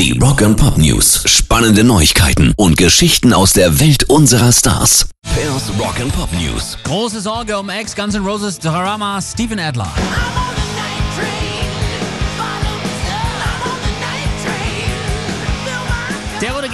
Die Rock and Pop News. Spannende Neuigkeiten und Geschichten aus der Welt unserer Stars. Pairs Rock and Pop News. Große Sorge um Ex Guns N' Roses Drama Steven Adler.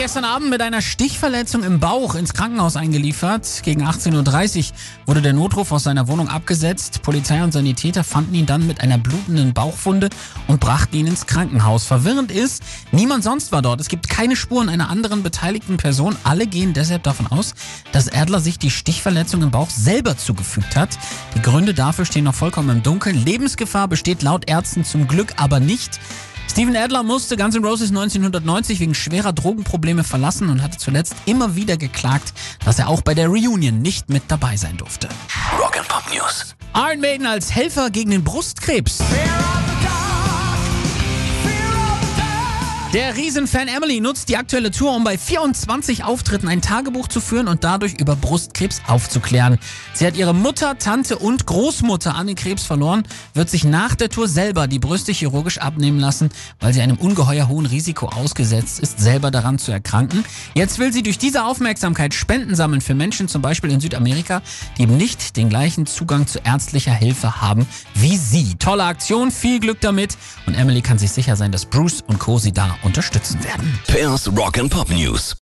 Gestern Abend mit einer Stichverletzung im Bauch ins Krankenhaus eingeliefert. Gegen 18.30 Uhr wurde der Notruf aus seiner Wohnung abgesetzt. Polizei und Sanitäter fanden ihn dann mit einer blutenden Bauchwunde und brachten ihn ins Krankenhaus. Verwirrend ist, niemand sonst war dort. Es gibt keine Spuren einer anderen beteiligten Person. Alle gehen deshalb davon aus, dass Adler sich die Stichverletzung im Bauch selber zugefügt hat. Die Gründe dafür stehen noch vollkommen im Dunkeln. Lebensgefahr besteht laut Ärzten zum Glück aber nicht. Steven Adler musste Guns N' Roses 1990 wegen schwerer Drogenprobleme verlassen und hatte zuletzt immer wieder geklagt, dass er auch bei der Reunion nicht mit dabei sein durfte. Rock Pop News. Iron Maiden als Helfer gegen den Brustkrebs. Der Riesenfan Emily nutzt die aktuelle Tour, um bei 24 Auftritten ein Tagebuch zu führen und dadurch über Brustkrebs aufzuklären. Sie hat ihre Mutter, Tante und Großmutter an den Krebs verloren, wird sich nach der Tour selber die Brüste chirurgisch abnehmen lassen, weil sie einem ungeheuer hohen Risiko ausgesetzt ist, selber daran zu erkranken. Jetzt will sie durch diese Aufmerksamkeit Spenden sammeln für Menschen, zum Beispiel in Südamerika, die eben nicht den gleichen Zugang zu ärztlicher Hilfe haben wie sie. Tolle Aktion, viel Glück damit und Emily kann sich sicher sein, dass Bruce und Co. sie da unterstützen werden. Pairs Rock and Pop News.